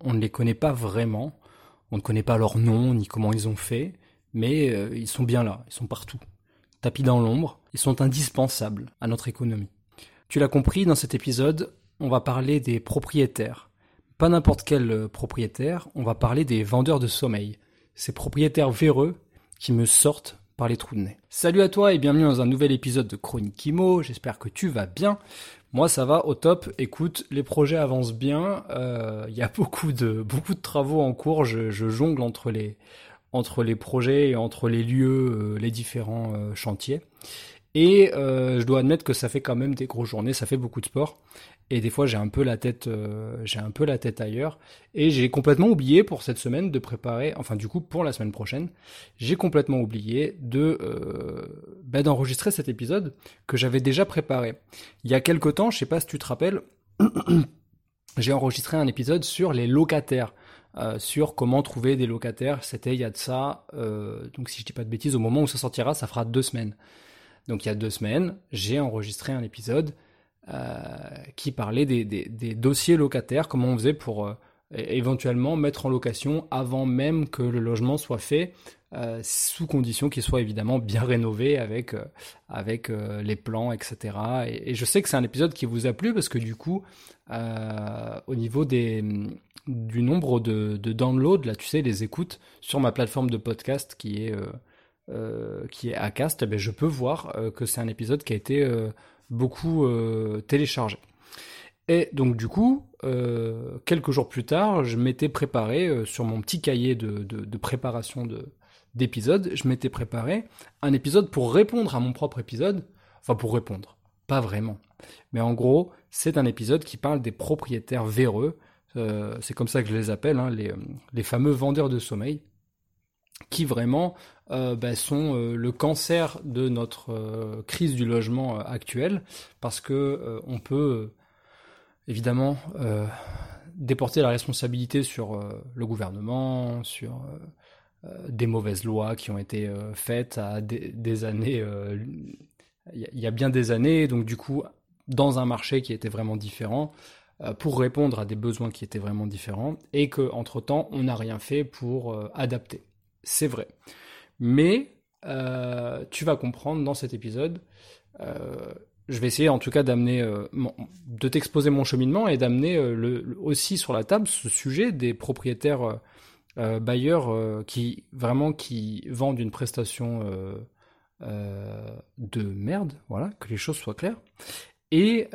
On ne les connaît pas vraiment. On ne connaît pas leur nom ni comment ils ont fait. Mais euh, ils sont bien là. Ils sont partout. Tapis dans l'ombre. Ils sont indispensables à notre économie. Tu l'as compris, dans cet épisode, on va parler des propriétaires. Pas n'importe quel euh, propriétaire, on va parler des vendeurs de sommeil. Ces propriétaires véreux qui me sortent par les trous de nez. Salut à toi et bienvenue dans un nouvel épisode de Chronique Imo, j'espère que tu vas bien. Moi, ça va au top. Écoute, les projets avancent bien. Il euh, y a beaucoup de beaucoup de travaux en cours. Je, jongle entre les projets et entre les lieux, euh, les différents euh, chantiers. Et je dois admettre que ça fait quand même des grosses journées. Ça fait beaucoup de sport et des fois j'ai un peu la tête euh, j'ai un peu la tête ailleurs. Et j'ai complètement oublié pour cette semaine de préparer enfin du coup pour la semaine prochaine j'ai complètement oublié de euh, bah, d'enregistrer cet épisode que j'avais déjà préparé. Il y a quelque temps je sais pas si tu te rappelles j'ai enregistré un épisode sur les locataires euh, sur comment trouver des locataires. C'était il y a de ça donc si je dis pas de bêtises au moment où ça sortira ça fera deux semaines. Donc il y a deux semaines j'ai enregistré un épisode euh, qui parlait des, des, des, dossiers locataires, comment on faisait pour euh, éventuellement mettre en location avant même que le logement soit fait, euh, sous condition qu'il soit évidemment bien rénové avec, euh, avec euh, les plans, etc. Et, je sais que c'est un épisode qui vous a plu parce que du coup, au niveau des, du nombre de, de downloads, là tu sais, les écoutes sur ma plateforme de podcast qui est, qui est Acast, eh ben, je peux voir que c'est un épisode qui a été beaucoup euh, téléchargé. Et donc du coup, euh, quelques jours plus tard, je m'étais préparé euh, sur mon petit cahier de, préparation d'épisodes, je m'étais préparé un épisode pour répondre à mon propre épisode, enfin pour répondre, pas vraiment. Mais en gros, c'est un épisode qui parle des propriétaires véreux, c'est comme ça que je les appelle, hein, les fameux vendeurs de sommeil, qui vraiment euh, bah, sont euh, le cancer de notre euh, crise du logement actuelle, parce que on peut évidemment déporter la responsabilité sur le gouvernement, sur des mauvaises lois qui ont été faites à des, années, il y, a bien des années, donc du coup dans un marché qui était vraiment différent pour répondre à des besoins qui étaient vraiment différents et que entre temps on n'a rien fait pour adapter c'est vrai. Mais euh, tu vas comprendre dans cet épisode, euh, je vais essayer en tout cas d'amener, euh, de t'exposer mon cheminement et d'amener aussi sur la table ce sujet des propriétaires bailleurs qui vraiment qui vendent une prestation de merde, voilà, que les choses soient claires. Et,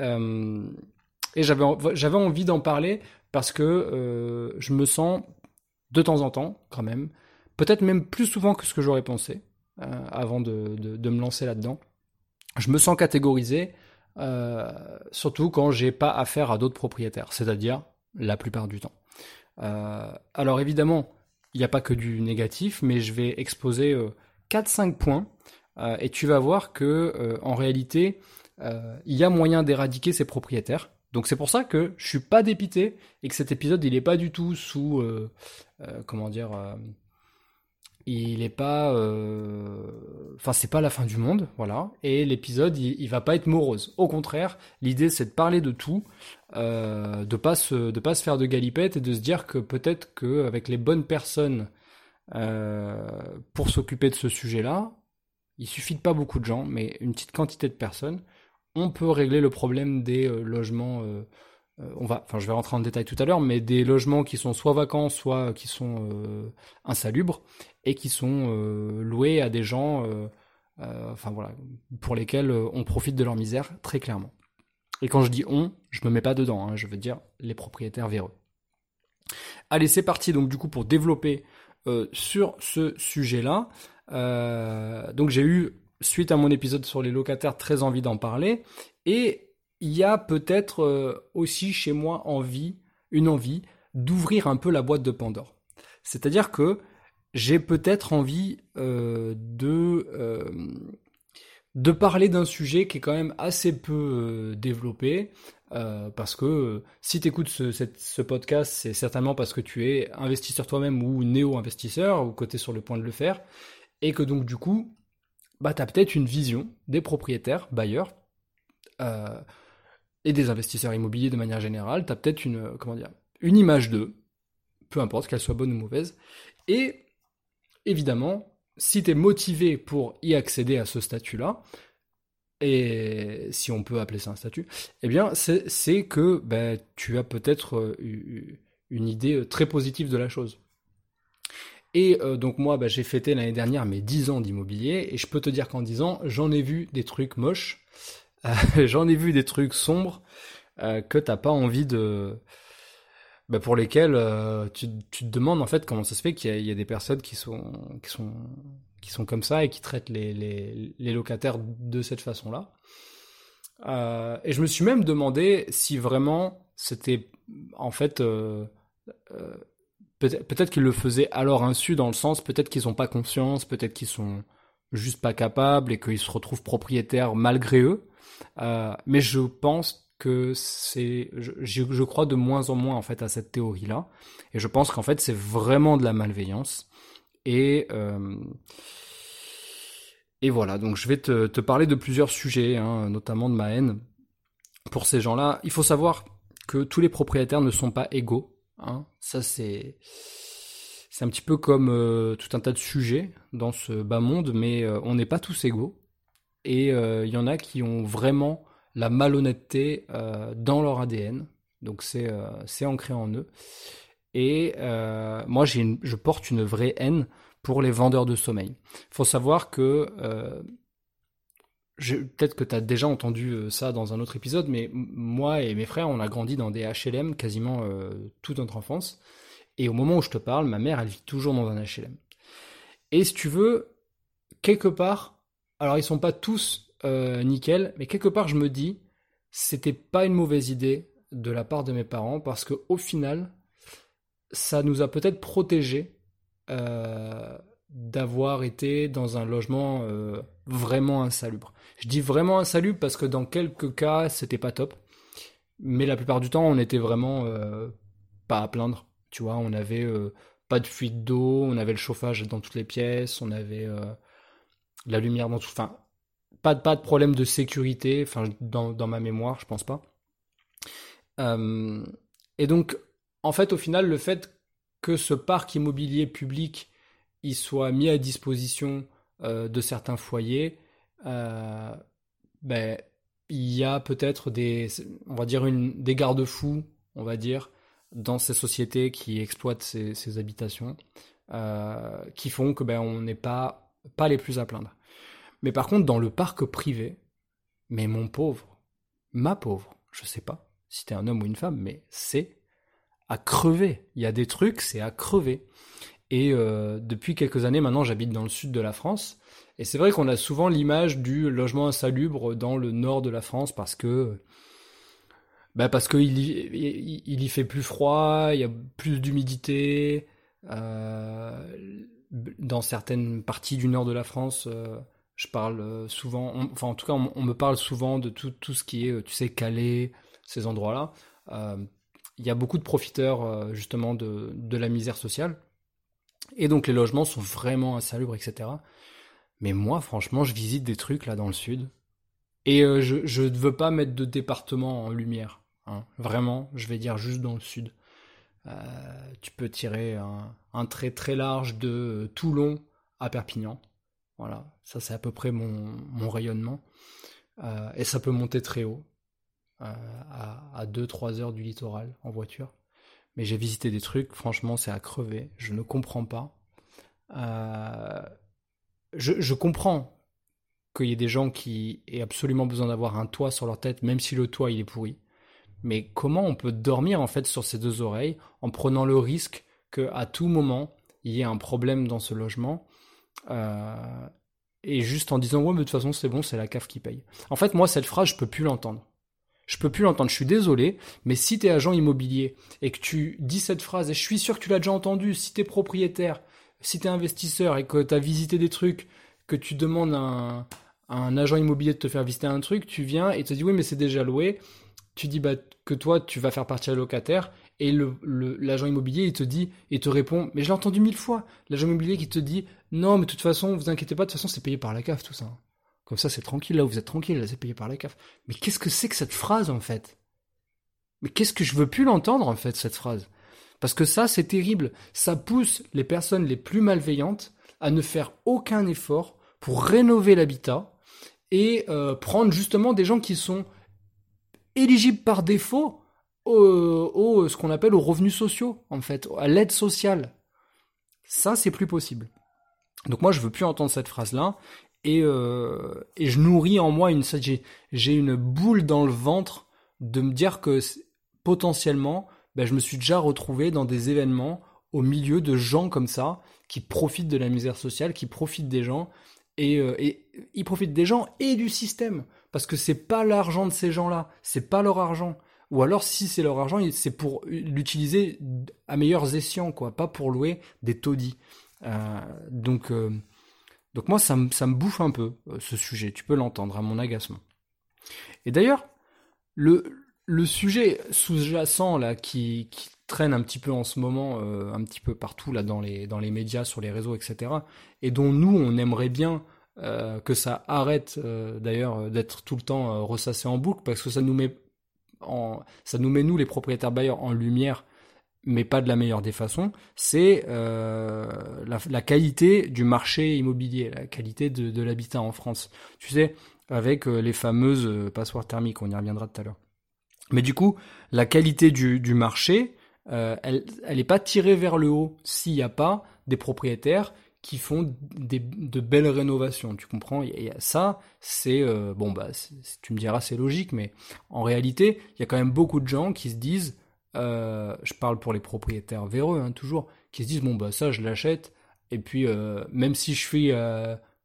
j'avais envie d'en parler parce que je me sens de temps en temps, quand même, peut-être même plus souvent que ce que j'aurais pensé euh, avant de, de, me lancer là-dedans. Je me sens catégorisé, euh, surtout quand j'ai pas affaire à d'autres propriétaires, c'est-à-dire la plupart du temps. Euh, alors évidemment, il n'y a pas que du négatif, mais je vais exposer 4-5 points et tu vas voir que en réalité, il y a moyen d'éradiquer ces propriétaires. Donc c'est pour ça que je suis pas dépité et que cet épisode il est pas du tout sous comment dire il est pas euh, enfin c'est pas la fin du monde voilà. Et l'épisode il, va pas être morose. Au contraire l'idée c'est de parler de tout euh, de pas pas se faire de galipette et de se dire que peut-être que avec les bonnes personnes euh, pour s'occuper de ce sujet là il suffit de pas beaucoup de gens mais une petite quantité de personnes on peut régler le problème des logements on va, enfin, je vais rentrer en détail tout à l'heure, mais des logements qui sont soit vacants, soit qui sont euh, insalubres et qui sont euh, loués à des gens, enfin voilà, pour lesquels on profite de leur misère très clairement. Et quand je dis on, je me mets pas dedans, hein, je veux dire les propriétaires véreux. Allez, c'est parti donc du coup pour développer sur ce sujet-là. donc j'ai eu suite à mon épisode sur les locataires très envie d'en parler et il y a peut-être euh, aussi chez moi envie, une envie d'ouvrir un peu la boîte de Pandore. C'est-à-dire que j'ai peut-être envie euh, de euh, de parler d'un sujet qui est quand même assez peu développé, parce que si tu écoutes ce, podcast, c'est certainement parce que tu es investisseur toi-même ou néo-investisseur, ou côté sur le point de le faire, et que donc du coup, bah, tu as peut-être une vision des propriétaires, bailleurs, et des investisseurs immobiliers de manière générale, tu as peut-être une, comment dire, une image d'eux, peu importe qu'elle soit bonne ou mauvaise, et évidemment, si tu es motivé pour y accéder à ce statut-là, et si on peut appeler ça un statut, eh bien, c'est que ben, tu as peut-être euh, une idée euh, très positive de la chose. Et euh, donc moi, ben, j'ai fêté l'année dernière mes 10 ans d'immobilier, et je peux te dire qu'en 10 ans, j'en ai vu des trucs moches, j'en ai vu des trucs sombres, que t'as pas envie de, bah pour lesquels euh, tu, te demandes en fait comment ça se fait qu'il y, a des personnes qui sont qui sont qui sont comme ça et qui traitent les, les, les locataires de cette façon-là. Euh, et je me suis même demandé si vraiment c'était en fait euh, euh peut-être peut qu'ils le faisaient à leur insu dans le sens peut-être qu'ils n'ont pas conscience, peut-être qu'ils sont juste pas capables et qu'ils se retrouvent propriétaires malgré eux. Euh, mais je pense que c'est, je, crois de moins en moins en fait à cette théorie-là, et je pense qu'en fait c'est vraiment de la malveillance. Et euh, et voilà, donc je vais te, parler de plusieurs sujets, hein, notamment de ma haine pour ces gens-là. Il faut savoir que tous les propriétaires ne sont pas égaux. Hein. Ça c'est c'est un petit peu comme euh, tout un tas de sujets dans ce bas monde, mais on n'est pas tous égaux. Et il y en a qui ont vraiment la malhonnêteté euh, dans leur ADN. Donc c'est euh, c'est ancré en eux. Et euh, moi, j'ai je porte une vraie haine pour les vendeurs de sommeil. Il faut savoir que peut-être que tu as déjà entendu ça dans un autre épisode, mais moi et mes frères, on a grandi dans des HLM quasiment toute notre enfance. Et au moment où je te parle, ma mère, elle vit toujours dans un HLM. Et si tu veux, quelque part, alors ils sont pas tous euh, nickel. Mais quelque part, je me dis, c'était pas une mauvaise idée de la part de mes parents parce que au final, ça nous a peut-être protégés euh, d'avoir été dans un logement euh, vraiment insalubre. Je dis vraiment insalubre parce que dans quelques cas, c'était pas top. Mais la plupart du temps, on était vraiment pas à plaindre. Tu vois, on avait pas de fuite d'eau, on avait le chauffage dans toutes les pièces, on avait la lumière dans tout. Enfin, pas, pas de problème de sécurité, enfin dans, dans ma mémoire, je pense pas. Euh, et donc, en fait, au final, le fait que ce parc immobilier public il soit mis à disposition euh, de certains foyers, euh, ben, il y a peut-être des, on va dire une, des garde-fous, on va dire, dans ces sociétés qui exploitent ces, ces habitations, qui font que ben on n'est pas pas les plus à plaindre. Mais par contre, dans le parc privé, mais mon pauvre, ma pauvre, je sais pas si t'es un homme ou une femme, mais c'est à crever. Il y a des trucs, c'est à crever. Et euh, depuis quelques années maintenant, j'habite dans le sud de la France. Et c'est vrai qu'on a souvent l'image du logement insalubre dans le nord de la France parce que bah parce qu'il y, il y fait plus froid, il y a plus d'humidité. Euh, dans certaines parties du nord de la France, euh, je parle euh, souvent, enfin en tout cas on, me parle souvent de tout, tout ce qui est, euh, tu sais, Calais, ces endroits-là. Il y a beaucoup de profiteurs justement de, de la misère sociale. Et donc les logements sont vraiment insalubres, etc. Mais moi, franchement, je visite des trucs là dans le sud. Et je ne veux pas mettre de département en lumière. Hein. Vraiment, je vais dire juste dans le sud. Tu peux tirer un, trait très large de Toulon à Perpignan. Voilà, ça c'est à peu près mon, rayonnement. Euh, et ça peut monter très haut, euh, à, 2-3 heures du littoral en voiture. Mais j'ai visité des trucs, franchement c'est à crever, je ne comprends pas. Euh, je, comprends qu'il y ait des gens qui aient absolument besoin d'avoir un toit sur leur tête, même si le toit il est pourri. Mais comment on peut dormir en fait sur ses deux oreilles en prenant le risque qu'à tout moment il y ait un problème dans ce logement euh, et juste en disant ouais mais de toute façon c'est bon c'est la CAF qui paye. En fait moi cette phrase je peux plus l'entendre. Je peux plus l'entendre, je suis désolé, mais si tu es agent immobilier et que tu dis cette phrase, et je suis sûr que tu l'as déjà entendu, si tu es propriétaire, si tu es investisseur et que tu as visité des trucs, que tu demandes à un, agent immobilier de te faire visiter un truc, tu viens et te dis oui mais c'est déjà loué, tu dis bah, que toi tu vas faire partir le locataire et l'agent immobilier il te dit et te répond mais je l'ai entendu mille fois. L'agent immobilier qui te dit non mais de toute façon vous inquiétez pas de toute façon c'est payé par la CAF tout ça comme ça c'est tranquille. Là vous êtes tranquille là c'est payé par la CAF. Mais qu'est-ce que c'est que cette phrase en fait? Mais qu'est-ce que je veux plus l'entendre en fait cette phrase? Parce que ça c'est terrible. Ça pousse les personnes les plus malveillantes à ne faire aucun effort pour rénover l'habitat et euh, prendre justement des gens qui sont éligibles par défaut au, ce qu'on appelle aux revenus sociaux, en fait, à l'aide sociale. Ça, c'est plus possible. Donc moi, je veux plus entendre cette phrase-là. Et, euh, et je nourris en moi une j'ai une boule dans le ventre de me dire que potentiellement, ben, je me suis déjà retrouvé dans des événements au milieu de gens comme ça qui profitent de la misère sociale, qui profitent des gens et, euh, et ils profitent des gens et du système parce que c'est pas l'argent de ces gens-là, c'est pas leur argent. Ou alors, si c'est leur argent, c'est pour l'utiliser à meilleurs escients, quoi, pas pour louer des taudis. Euh, donc, euh, donc moi, ça, me bouffe un peu euh, ce sujet. Tu peux l'entendre à mon agacement. Et d'ailleurs, le, sujet sous-jacent là qui, qui, traîne un petit peu en ce moment, un petit peu partout là dans les dans les médias, sur les réseaux, etc. Et dont nous, on aimerait bien que ça arrête d'ailleurs d'être tout le temps ressassé en boucle parce que ça nous met ça nous met nous les propriétaires bailleurs en lumière, mais pas de la meilleure des façons. C'est euh, la, qualité du marché immobilier, la qualité de, l'habitat en France. Tu sais, avec euh, les fameuses euh, passoires thermiques, on y reviendra tout à l'heure. Mais du coup, la qualité du, marché, elle n'est pas tirée vers le haut s'il n'y a pas des propriétaires qui font des, de belles rénovations. Tu comprends? Et ça, c'est euh, bon bah, tu me diras c'est logique, mais en réalité, il y a quand même beaucoup de gens qui se disent, euh, je parle pour les propriétaires véreux hein, toujours, qui se disent bon bah ça je l'achète et puis euh, même si je fais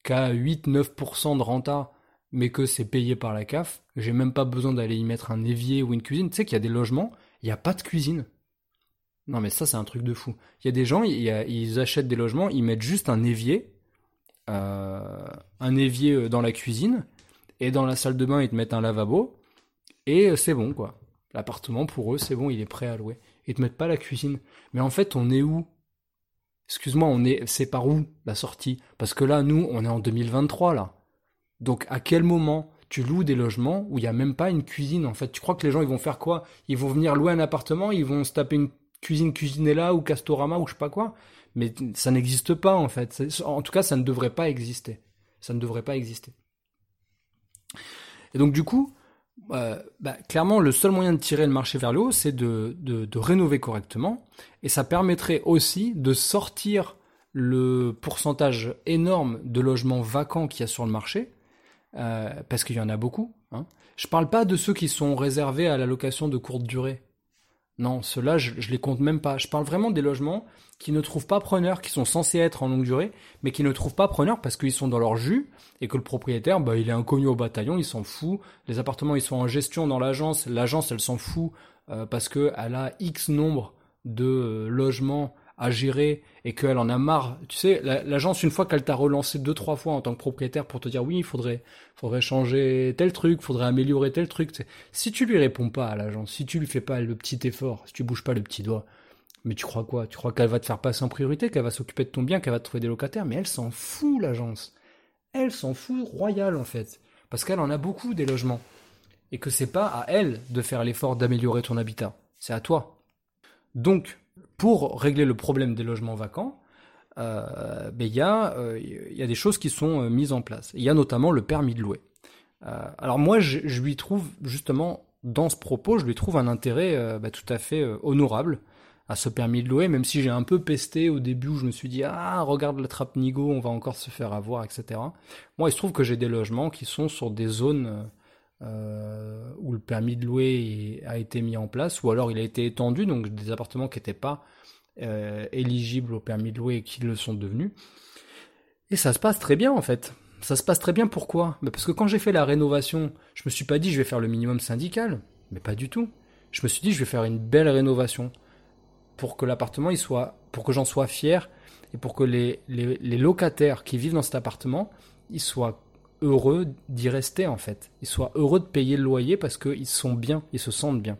qu'à 8-9% de renta, mais que c'est payé par la CAF, j'ai même pas besoin d'aller y mettre un évier ou une cuisine. Tu sais qu'il y a des logements, il n'y a pas de cuisine. Non, mais ça, c'est un truc de fou. Il y a des gens, ils achètent des logements, ils mettent juste un évier, euh, un évier euh, dans la cuisine, et dans la salle de bain, ils te mettent un lavabo, et euh, c'est bon, quoi. L'appartement, pour eux, c'est bon, il est prêt à louer. Ils te mettent pas la cuisine. Mais en fait, on est où? Excuse-moi, on est, c'est par où la sortie? Parce que là, nous, on est en 2023, là. Donc, à quel moment tu loues des logements où il n'y a même pas une cuisine, en fait? Tu crois que les gens, ils vont faire quoi? Ils vont venir louer un appartement, ils vont se taper une cuisine Cuisinella ou Castorama ou je sais pas quoi. Mais ça n'existe pas en fait. En tout cas, ça ne devrait pas exister. Ça ne devrait pas exister. Et donc du coup, euh, bah, clairement, le seul moyen de tirer le marché vers le haut, c'est de, rénover correctement. Et ça permettrait aussi de sortir le pourcentage énorme de logements vacants qu'il y a sur le marché, euh, parce qu'il y en a beaucoup. Hein. Je parle pas de ceux qui sont réservés à la location de courte durée. Non, ceux-là, je, je les compte même pas. Je parle vraiment des logements qui ne trouvent pas preneur, qui sont censés être en longue durée, mais qui ne trouvent pas preneur parce qu'ils sont dans leur jus et que le propriétaire, bah, il est inconnu au bataillon, il s'en fout. Les appartements, ils sont en gestion dans l'agence. L'agence, elle s'en fout euh, parce que elle a X nombre de euh, logements à gérer et qu'elle en a marre. Tu sais, l'agence, une fois qu'elle t'a relancé deux, trois fois en tant que propriétaire pour te dire oui, il faudrait, faudrait changer tel truc, faudrait améliorer tel truc. Si tu lui réponds pas à l'agence, si tu lui fais pas le petit effort, si tu bouges pas le petit doigt, mais tu crois quoi? Tu crois qu'elle va te faire passer en priorité, qu'elle va s'occuper de ton bien, qu'elle va te trouver des locataires? Mais elle s'en fout, l'agence. Elle s'en fout royal, en fait. Parce qu'elle en a beaucoup des logements. Et que c'est pas à elle de faire l'effort d'améliorer ton habitat. C'est à toi. Donc, pour régler le problème des logements vacants, euh, ben, il y, euh, y, a des choses qui sont euh, mises en place. Il y a notamment le permis de louer. alors moi, je, lui trouve justement, dans ce propos, je lui trouve un intérêt ben, tout à fait honorable à ce permis de louer, même si j'ai un peu pesté au début où je me suis dit ah regarde la trappe Nigo, on va encore se faire avoir, etc. Moi, il se trouve que j'ai des logements qui sont sur des zones euh, où le permis de louer a été mis en place, ou alors il a été étendu, donc des appartements qui n'étaient pas euh, éligibles au permis de louer et qui le sont devenus. Et ça se passe très bien en fait. Ça se passe très bien pourquoi? Bah, Parce que quand j'ai fait la rénovation, je me suis pas dit je vais faire le minimum syndical. Mais pas du tout. Je me suis dit, je vais faire une belle rénovation pour que l'appartement, il soit, pour que j'en sois fier et pour que les, les, locataires qui vivent dans cet appartement, ils soient heureux d'y rester en fait. Ils soient heureux de payer le loyer parce qu'ils sont bien, ils se sentent bien.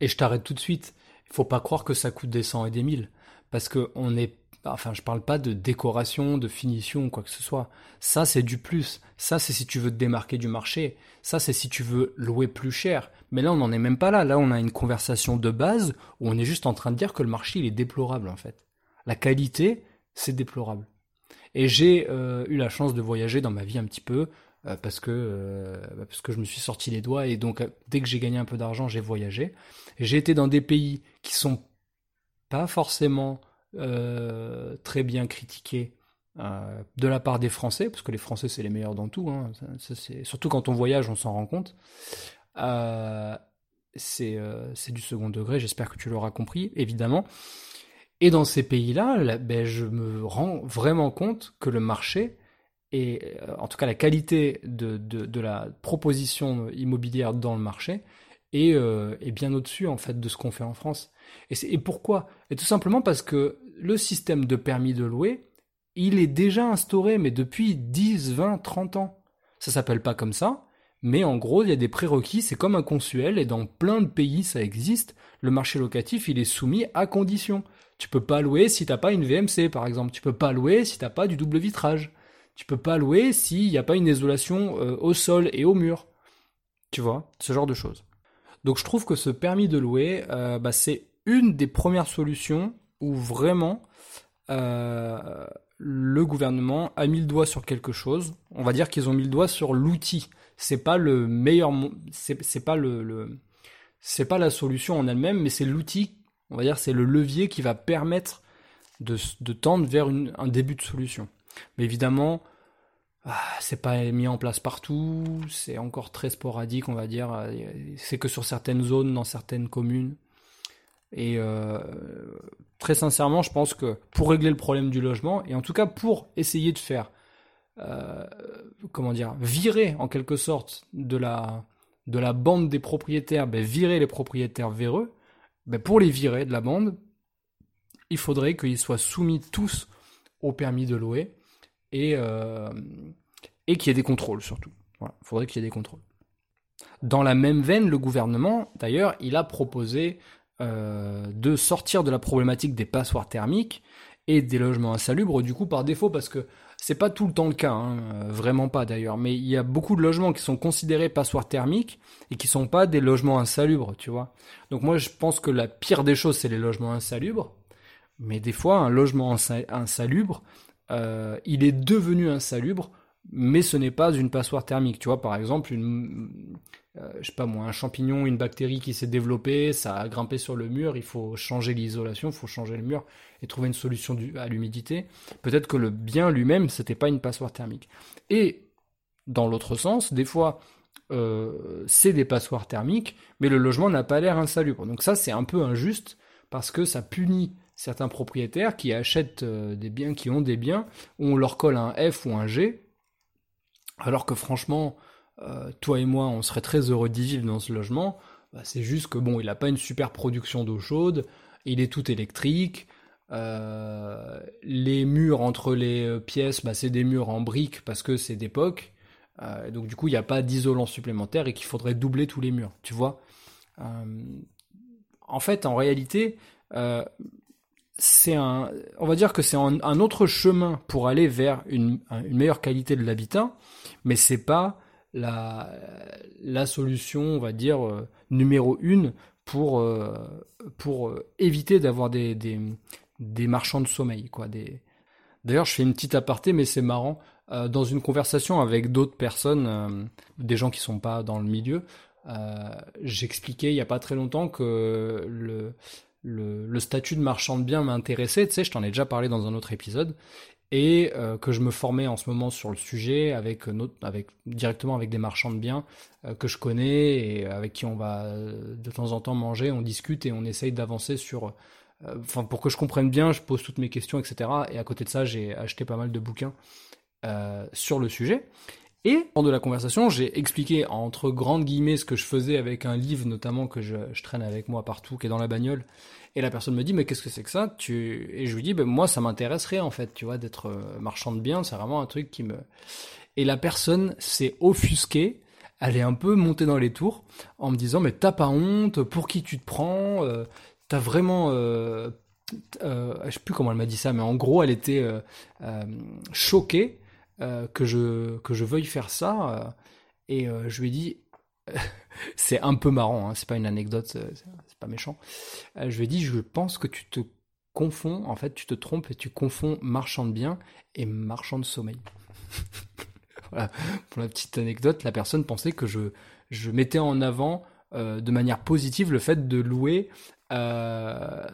Et je t'arrête tout de suite. Il faut pas croire que ça coûte des cent et des mille. Parce que on est, enfin, je parle pas de décoration, de finition, quoi que ce soit. Ça, c'est du plus. Ça, c'est si tu veux te démarquer du marché. Ça, c'est si tu veux louer plus cher. Mais là, on n'en est même pas là. Là, on a une conversation de base où on est juste en train de dire que le marché, il est déplorable, en fait. La qualité, c'est déplorable. Et j'ai euh, eu la chance de voyager dans ma vie un petit peu euh, parce que euh, parce je me suis sorti les doigts et donc dès que j'ai gagné un peu d'argent, j'ai voyagé. J'ai été dans des pays qui sont pas forcément très bien critiqués de la part des Français, parce que les Français c'est les meilleurs dans tout. Hein. surtout quand on voyage, on s'en rend compte. c'est du second degré. J'espère que tu l'auras compris, évidemment. Et dans ces pays-là, ben, je me rends vraiment compte que le marché, et euh, en tout cas la qualité de, de, la proposition immobilière dans le marché, est, euh, est bien au-dessus en fait de ce qu'on fait en France. Et, et pourquoi? Et tout simplement parce que le système de permis de louer, il est déjà instauré, mais depuis 10, 20, 30 ans. Ça s'appelle pas comme ça, mais en gros, il y a des prérequis, c'est comme un consuel, et dans plein de pays ça existe, le marché locatif, il est soumis à conditions. Tu peux pas louer si t'as pas une VMC, par exemple. Tu peux pas louer si t'as pas du double vitrage. Tu peux pas louer s'il n'y a pas une isolation euh, au sol et au mur. Tu vois, ce genre de choses. Donc je trouve que ce permis de louer, euh, bah, c'est une des premières solutions où vraiment euh, le gouvernement a mis le doigt sur quelque chose. On va dire qu'ils ont mis le doigt sur l'outil. C'est pas le meilleur, c'est pas le, c'est pas la solution en elle-même, mais c'est l'outil on va dire, c'est le levier qui va permettre de, tendre vers un début de solution. Mais évidemment, ah, c'est pas mis en place partout, c'est encore très sporadique, on va dire. C'est que sur certaines zones, dans certaines communes. Et euh, très sincèrement, je pense que pour régler le problème du logement, et en tout cas pour essayer de faire, euh, comment dire, virer en quelque sorte de la, de la bande des propriétaires, ben, virer les propriétaires véreux, ben pour les virer de la bande, il faudrait qu'ils soient soumis tous au permis de louer et, euh, et qu'il y ait des contrôles surtout. Il faudrait qu'il y ait des contrôles. Dans la même veine, le gouvernement, d'ailleurs, il a proposé euh, de sortir de la problématique des passoires thermiques et des logements insalubres, du coup par défaut, parce que c'est pas tout le temps le cas, hein, euh, vraiment pas d'ailleurs, mais il y a beaucoup de logements qui sont considérés passoires thermiques et qui sont pas des logements insalubres, tu vois. Donc moi je pense que la pire des choses c'est les logements insalubres, mais des fois un logement insalubre, euh, il est devenu insalubre, mais ce n'est pas une passoire thermique, tu vois. Par exemple, une, euh, je sais pas moi, un champignon, une bactérie qui s'est développée, ça a grimpé sur le mur, il faut changer l'isolation, il faut changer le mur et trouver une solution à l'humidité. Peut-être que le bien lui-même, c'était pas une passoire thermique. Et dans l'autre sens, des fois, euh, c'est des passoires thermiques, mais le logement n'a pas l'air insalubre. Donc ça, c'est un peu injuste parce que ça punit certains propriétaires qui achètent euh, des biens, qui ont des biens, où on leur colle un F ou un G, alors que franchement, euh, toi et moi, on serait très heureux d'y vivre dans ce logement. Bah, c'est juste que bon, il n'a pas une super production d'eau chaude, il est tout électrique. Euh, les murs entre les euh, pièces, bah, c'est des murs en briques parce que c'est d'époque. donc du coup, il n'y a pas d'isolant supplémentaire et qu'il faudrait doubler tous les murs, tu vois. en fait, en réalité, c'est un, on va dire que c'est un, autre chemin pour aller vers une, une meilleure qualité de l'habitat, mais c'est pas la, solution, on va dire, euh, numéro une pour, euh, pour euh, éviter d'avoir des, des, marchands de sommeil. Quoi, des... D'ailleurs, je fais une petite aparté, mais c'est marrant. dans une conversation avec d'autres personnes, des gens qui sont pas dans le milieu, j'expliquais il n'y a pas très longtemps que le, le, le, statut de marchand de biens m'intéressait. Tu sais, je t'en ai déjà parlé dans un autre épisode et euh, que je me formais en ce moment sur le sujet avec, notre, avec directement avec des marchands de biens euh, que je connais et avec qui on va euh, de temps en temps manger, on discute et on essaye d'avancer sur, enfin pour que je comprenne bien, je pose toutes mes questions, etc. Et à côté de ça, j'ai acheté pas mal de bouquins sur le sujet. Et, pendant la conversation, j'ai expliqué entre grandes guillemets ce que je faisais avec un livre notamment que je, je traîne avec moi partout, qui est dans la bagnole. Et la personne me dit, mais qu'est-ce que c'est que ça? Tu... Et je lui dis, ben, moi, ça m'intéresserait en fait, tu vois, d'être euh, marchand de biens, c'est vraiment un truc qui me... Et la personne s'est offusquée, elle est un peu montée dans les tours, en me disant, mais t'as pas honte, pour qui tu te prends, euh, t'as vraiment... Euh, euh, je sais plus comment elle m'a dit ça, mais en gros, elle était euh, choquée que je que je veuille faire ça. et je lui ai dit, c'est un peu marrant, hein, c'est pas une anecdote, pas méchant. Euh, je lui ai dit, je pense que tu te confonds, en fait, tu te trompes et tu confonds marchand de biens et marchand de sommeil. voilà, pour la petite anecdote, la personne pensait que je je mettais en avant euh, de manière positive le fait de louer euh,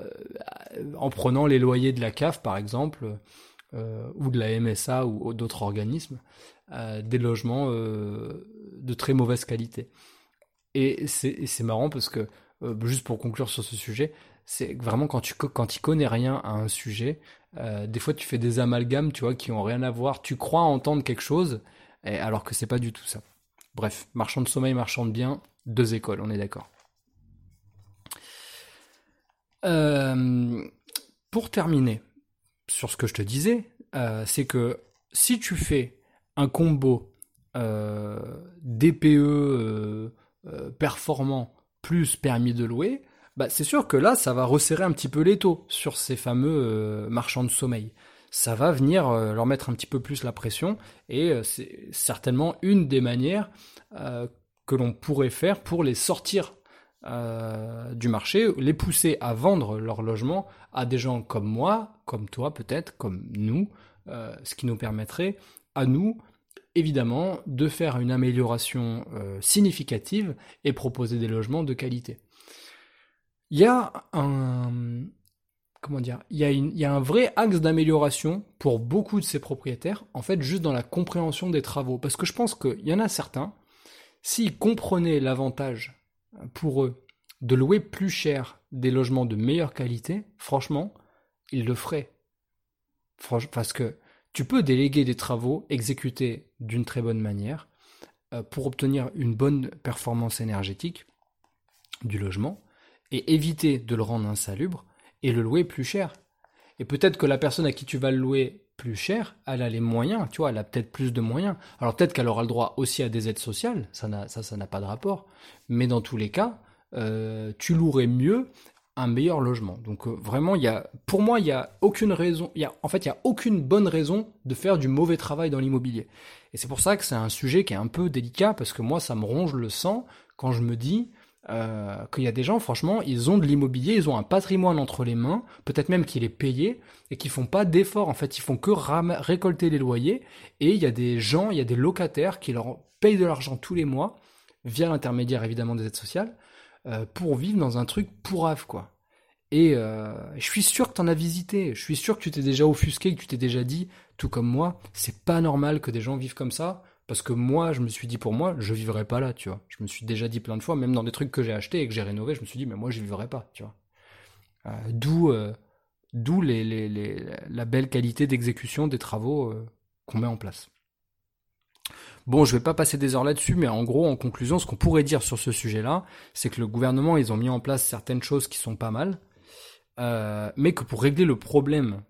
en prenant les loyers de la CAF, par exemple, ou de la MSA ou d'autres organismes, des logements de très mauvaise qualité. Et c'est marrant parce que, euh, juste pour conclure sur ce sujet, c'est vraiment quand tu quand tu connais rien à un sujet, euh, des fois tu fais des amalgames, tu vois, qui ont rien à voir. Tu crois entendre quelque chose, alors que c'est pas du tout ça. Bref, marchand de sommeil, marchand de biens, deux écoles, on est d'accord. Euh, pour terminer sur ce que je te disais, c'est que si tu fais un combo DPE performant plus permis de louer, bah c'est sûr que là, ça va resserrer un petit peu les taux sur ces fameux euh, marchands de sommeil. Ça va venir euh, leur mettre un petit peu plus la pression et euh, c'est certainement une des manières que l'on pourrait faire pour les sortir du marché, les pousser à vendre leur logement à des gens comme moi, comme toi peut-être, comme nous, ce qui nous permettrait à nous, évidemment, de faire une amélioration euh, significative et proposer des logements de qualité. Il y a un comment dire, il y a, un vrai axe d'amélioration pour beaucoup de ces propriétaires, en fait, juste dans la compréhension des travaux. Parce que je pense qu'il y en a certains, s'ils comprenaient l'avantage pour eux de louer plus cher des logements de meilleure qualité, franchement, ils le feraient. Parce que tu peux déléguer des travaux exécutés d'une très bonne manière euh, pour obtenir une bonne performance énergétique du logement et éviter de le rendre insalubre et le louer plus cher. Et peut-être que la personne à qui tu vas le louer plus cher, elle a les moyens, tu vois, elle a peut-être plus de moyens. Alors peut-être qu'elle aura le droit aussi à des aides sociales, ça n'a ça, pas de rapport. Mais dans tous les cas, euh, tu louerais mieux un meilleur logement. Donc euh, vraiment, il y a, pour moi, il y a aucune raison, il y a, en fait, il y a aucune bonne raison de faire du mauvais travail dans l'immobilier. Et c'est pour ça que c'est un sujet qui est un peu délicat parce que moi, ça me ronge le sang quand je me dis euh, qu'il y a des gens, franchement, ils ont de l'immobilier, ils ont un patrimoine entre les mains, peut-être même qu'il est payé et qui font pas d'efforts. En fait, ils font que récolter les loyers et il y a des gens, il y a des locataires qui leur payent de l'argent tous les mois via l'intermédiaire évidemment des aides sociales euh, pour vivre dans un truc pourrave quoi. Et euh, je suis sûr que t'en as visité, je suis sûr que tu t'es déjà offusqué, que tu t'es déjà dit, tout comme moi, c'est pas normal que des gens vivent comme ça, parce que moi, je me suis dit pour moi, je vivrais pas là, tu vois. Je me suis déjà dit plein de fois, même dans des trucs que j'ai achetés et que j'ai rénovés, je me suis dit, mais moi, je vivrais pas, tu vois. Euh, d'où, d'où les, la belle qualité d'exécution des travaux qu'on met en place. Bon, je vais pas passer des heures là-dessus, mais en gros, en conclusion, ce qu'on pourrait dire sur ce sujet-là, c'est que le gouvernement, ils ont mis en place certaines choses qui sont pas mal, euh, mais que pour régler le problème,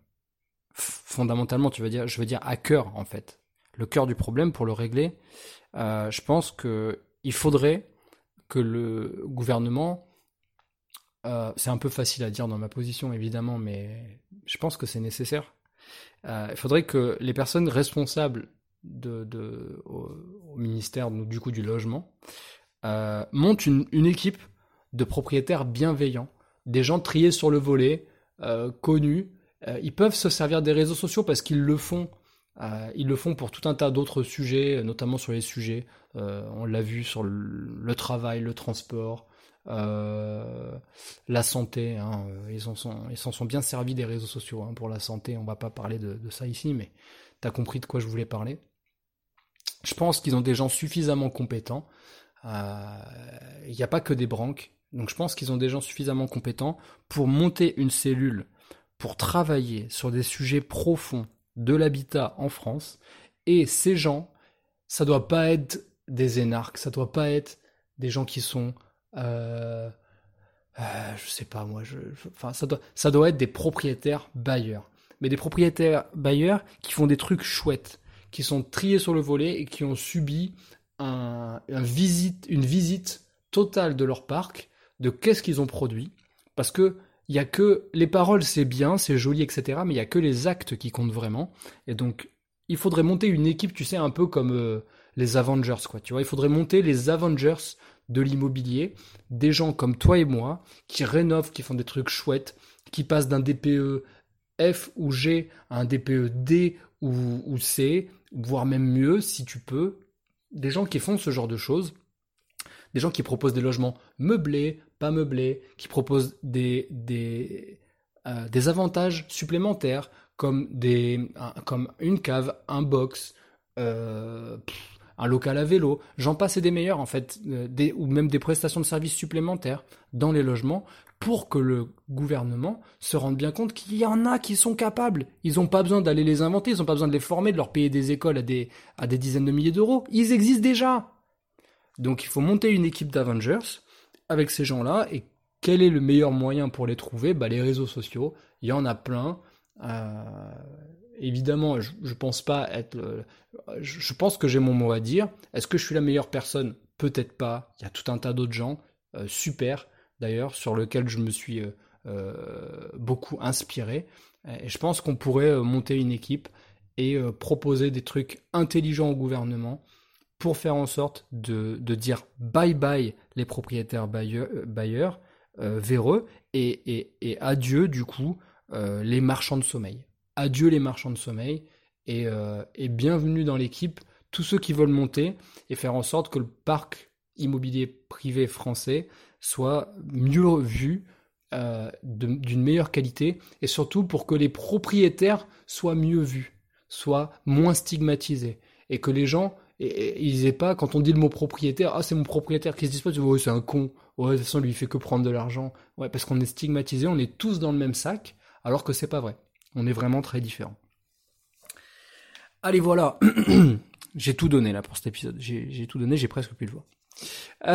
fondamentalement, tu veux dire, je veux dire à cœur en fait, le cœur du problème pour le régler, euh, je pense que il faudrait que le gouvernement, euh, c'est un peu facile à dire dans ma position évidemment, mais je pense que c'est nécessaire. Il faudrait que les personnes responsables de, au, ministère du coup du logement euh, montent une, équipe de propriétaires bienveillants des gens triés sur le volet, euh, connus. Euh, ils peuvent se servir des réseaux sociaux parce qu'ils le font. Ils le font pour tout un tas d'autres sujets, notamment sur les sujets, on l'a vu sur le, travail, le transport, la santé. Hein, ils en sont, s'en sont bien servis des réseaux sociaux hein, pour la santé. On va pas parler de, de ça ici, mais t'as compris de quoi je voulais parler. Je pense qu'ils ont des gens suffisamment compétents. Il n'y a pas que des branques. Donc je pense qu'ils ont des gens suffisamment compétents pour monter une cellule, pour travailler sur des sujets profonds de l'habitat en France. Et ces gens, ça doit pas être des énarques, ça doit pas être des gens qui sont, euh, euh, je sais pas moi, enfin ça doit, ça doit être des propriétaires bailleurs, mais des propriétaires bailleurs qui font des trucs chouettes, qui sont triés sur le volet et qui ont subi un, une visite totale de leur parc, de qu'est-ce qu'ils ont produit, parce que il y a que les paroles, c'est bien, c'est joli, etc. Mais il y a que les actes qui comptent vraiment. Et donc, il faudrait monter une équipe, tu sais, un peu comme euh, les Avengers, quoi. Tu vois, il faudrait monter les Avengers de l'immobilier, des gens comme toi et moi, qui rénovent, qui font des trucs chouettes, qui passent d'un DPE F ou G à un DPE D ou C, voire même mieux, si tu peux. Des gens qui font ce genre de choses des gens qui proposent des logements meublés, pas meublés, qui proposent des, des, euh, avantages supplémentaires comme une cave, un box, euh, un local à vélo, j'en passe et des meilleurs en fait, euh, des, ou même des prestations de services supplémentaires dans les logements pour que le gouvernement se rende bien compte qu'il y en a qui sont capables. Ils n'ont pas besoin d'aller les inventer, ils n'ont pas besoin de les former, de leur payer des écoles à des, dizaines de milliers d'euros. Ils existent déjà. Donc il faut monter une équipe d'Avengers avec ces gens-là. Et quel est le meilleur moyen pour les trouver? Bah, Les réseaux sociaux. Il y en a plein. Euh, évidemment, je, je, pense pas être. je pense que j'ai mon mot à dire. Est-ce que je suis la meilleure personne? Peut-être pas. Il y a tout un tas d'autres gens euh, super d'ailleurs sur lesquels je me suis euh, beaucoup inspiré. Et je pense qu'on pourrait monter une équipe et proposer des trucs intelligents au gouvernement pour faire en sorte de, dire bye bye les propriétaires bailleurs, euh, véreux et, adieu du coup euh, les marchands de sommeil. Adieu les marchands de sommeil euh, et, bienvenue dans l'équipe tous ceux qui veulent monter et faire en sorte que le parc immobilier privé français soit mieux vu, d'une meilleure qualité et surtout pour que les propriétaires soient mieux vus, soient moins stigmatisés et que les gens et, ils aient pas, quand on dit le mot propriétaire, ah c'est mon propriétaire qui se dispose, ouais c'est un con, ouais de toute façon lui il fait que prendre de l'argent, ouais parce qu'on est stigmatisé, on est tous dans le même sac, alors que c'est pas vrai, on est vraiment très différents. Allez voilà, j'ai tout donné là pour cet épisode, j'ai tout donné, j'ai presque plus de voix.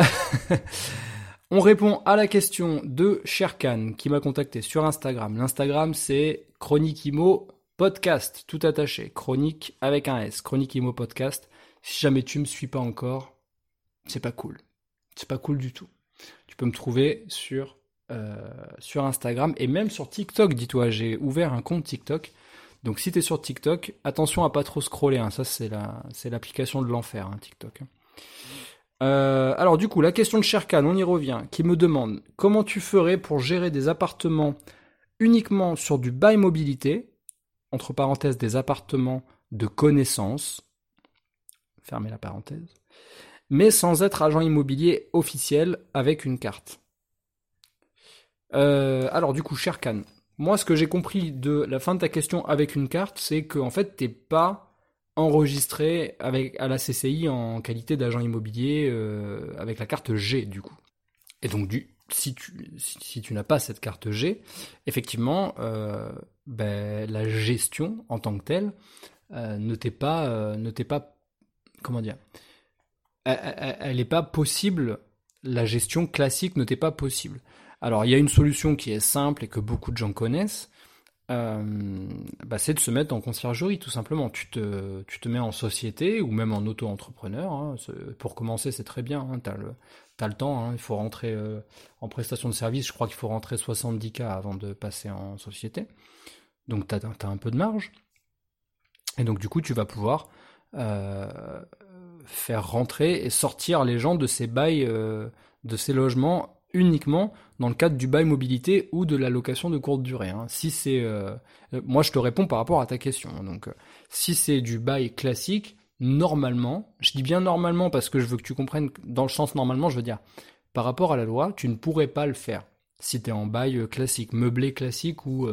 On répond à la question de Sherkan qui m'a contacté sur Instagram. L'Instagram c'est Chronique Imo Podcast, tout attaché. Chronique avec un S. Chronique Imo Podcast. Si jamais tu me suis pas encore, c'est pas cool. C'est pas cool du tout. Tu peux me trouver sur, euh, Instagram et même sur TikTok, dis-toi. J'ai ouvert un compte TikTok. Donc si tu es sur TikTok, attention à pas trop scroller. Hein. Ça, c'est l'application de l'enfer, hein, TikTok. Euh, alors du coup, la question de Sherkan, on y revient, qui me demande comment tu ferais pour gérer des appartements uniquement sur du bail mobilité, entre parenthèses des appartements de connaissance, fermez la parenthèse, mais sans être agent immobilier officiel avec une carte. Euh, alors du coup, Sherkan, moi ce que j'ai compris de la fin de ta question avec une carte, c'est qu'en en fait t'es pas enregistré avec à la CCI en qualité d'agent immobilier euh, avec la carte G du coup. Et donc du si tu si, tu n'as pas cette carte G, effectivement, euh, ben, la gestion en tant que telle ne t'est pas ne t'est pas comment dire, elle n'est pas possible, la gestion classique n'était pas possible. Alors il y a une solution qui est simple et que beaucoup de gens connaissent, euh, bah, c'est de se mettre en conciergerie tout simplement. Tu te, tu te mets en société ou même en auto-entrepreneur. Hein. Pour commencer, c'est très bien. Hein. Tu as, le temps. Hein. Il faut rentrer euh, en prestation de service. Je crois qu'il faut rentrer 70 k avant de passer en société. Donc tu as, un peu de marge. Et donc du coup, tu vas pouvoir euh, faire rentrer et sortir les gens de ces bails, de ces logements uniquement dans le cadre du bail mobilité ou de la location de courte durée. Hein. C'est, euh, moi je te réponds par rapport à ta question. Donc, si c'est du bail classique, normalement, je dis bien normalement parce que je veux que tu comprennes dans le sens normalement, je veux dire, par rapport à la loi, tu ne pourrais pas le faire si tu es en bail classique, meublé classique ou,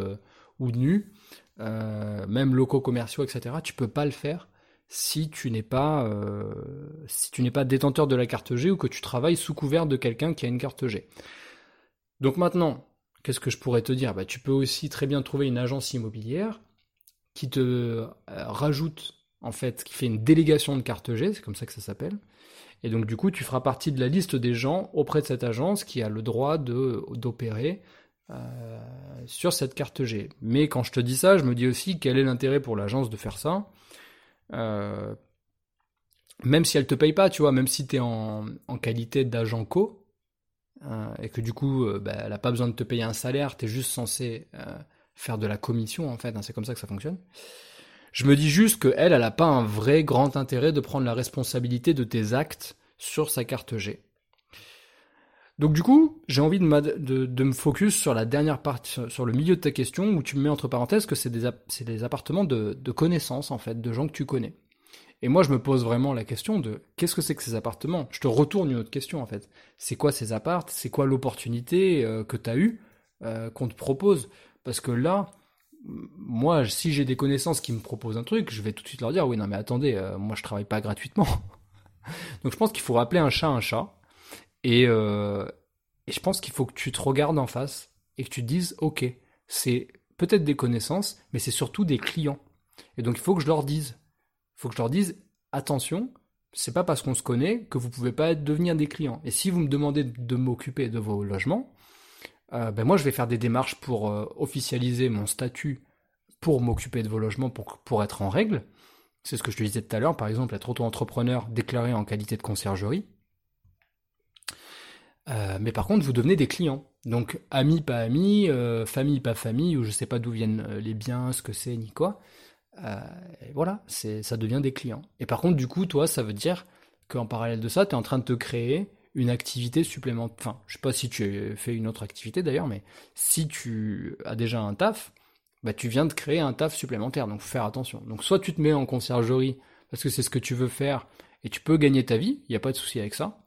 nu, même locaux commerciaux, etc. Tu peux pas le faire si tu n'es pas euh, si tu n'es pas détenteur de la carte G ou que tu travailles sous couvert de quelqu'un qui a une carte G. Donc maintenant, qu'est-ce que je pourrais te dire? Bah, Tu peux aussi très bien trouver une agence immobilière qui te euh, rajoute en fait, qui fait une délégation de carte G, c'est comme ça que ça s'appelle. Et donc du coup, tu feras partie de la liste des gens auprès de cette agence qui a le droit d'opérer euh, sur cette carte G. Mais quand je te dis ça, je me dis aussi quel est l'intérêt pour l'agence de faire ça. Euh, même si elle te paye pas, tu vois, même si tu es en, qualité d'agent co, et que du coup, bah, elle n'a pas besoin de te payer un salaire, tu es juste censé faire de la commission, en fait, hein, c'est comme ça que ça fonctionne. Je me dis juste qu'elle, elle n'a pas un vrai grand intérêt de prendre la responsabilité de tes actes sur sa carte G. Donc du coup, j'ai envie de, me focus sur la dernière partie, sur le milieu de ta question, où tu me mets entre parenthèses que c'est des, appartements de, de connaissances, en fait, de gens que tu connais. Et moi, je me pose vraiment la question de qu'est-ce que c'est que ces appartements? Je te retourne une autre question, en fait. C'est quoi ces appartes? C'est quoi l'opportunité euh, que tu as eue, euh, qu'on te propose? Parce que là, moi, si j'ai des connaissances qui me proposent un truc, je vais tout de suite leur dire, oui, non, mais attendez, euh, moi, je travaille pas gratuitement. Donc, je pense qu'il faut rappeler un chat un chat. Euh, et, je pense qu'il faut que tu te regardes en face et que tu te dises, ok, c'est peut-être des connaissances, mais c'est surtout des clients. Et donc il faut que je leur dise, faut que je leur dise, attention, c'est pas parce qu'on se connaît que vous pouvez pas devenir des clients. Et si vous me demandez de m'occuper de vos logements, euh, ben moi je vais faire des démarches pour euh, officialiser mon statut pour m'occuper de vos logements pour, pour être en règle. C'est ce que je te disais tout à l'heure, par exemple, être auto-entrepreneur déclaré en qualité de conciergerie. Euh, mais par contre, vous devenez des clients. Donc, amis, pas amis, famille, pas famille, ou je sais pas d'où viennent les biens, ce que c'est, ni quoi. Voilà, c'est, ça devient des clients. Et par contre, du coup, toi, ça veut dire qu'en parallèle de ça, tu es en train de te créer une activité supplémentaire. Enfin, je sais pas si tu as fait une autre activité d'ailleurs, mais si tu as déjà un taf, bah, tu viens de créer un taf supplémentaire. Donc, faire attention. Donc, soit tu te mets en conciergerie parce que c'est ce que tu veux faire et tu peux gagner ta vie, il n'y a pas de souci avec ça.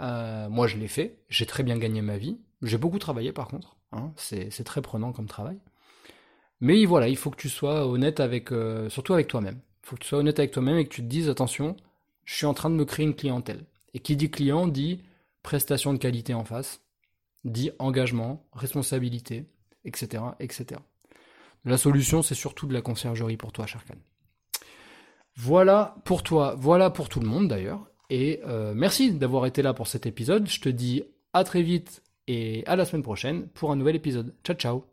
Euh, moi, je l'ai fait. J'ai très bien gagné ma vie. J'ai beaucoup travaillé, par contre. Hein. C'est très prenant comme travail. Mais voilà, il faut que tu sois honnête avec, euh, surtout avec toi-même. Il faut que tu sois honnête avec toi-même et que tu te dises attention, je suis en train de me créer une clientèle. Et qui dit client dit prestation de qualité en face, dit engagement, responsabilité, etc., etc. La solution, c'est surtout de la conciergerie pour toi, Sharkan. Voilà pour toi, voilà pour tout le monde d'ailleurs. Et euh, merci d'avoir été là pour cet épisode. Je te dis à très vite et à la semaine prochaine pour un nouvel épisode. Ciao ciao